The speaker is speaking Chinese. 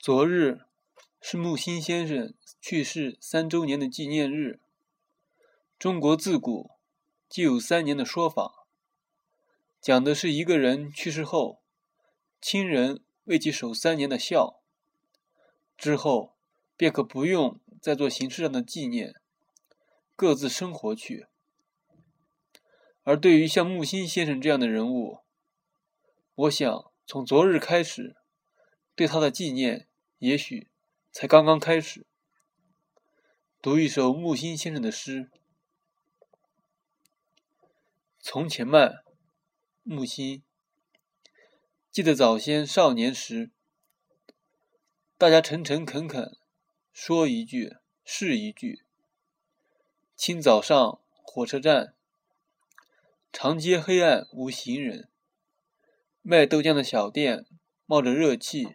昨日是木心先生去世三周年的纪念日。中国自古就有三年的说法，讲的是一个人去世后，亲人为其守三年的孝，之后便可不用再做形式上的纪念，各自生活去。而对于像木心先生这样的人物，我想从昨日开始，对他的纪念。也许才刚刚开始。读一首木心先生的诗：从前慢，木心。记得早先少年时，大家诚诚恳恳，说一句是一句。清早上火车站，长街黑暗无行人，卖豆浆的小店冒着热气。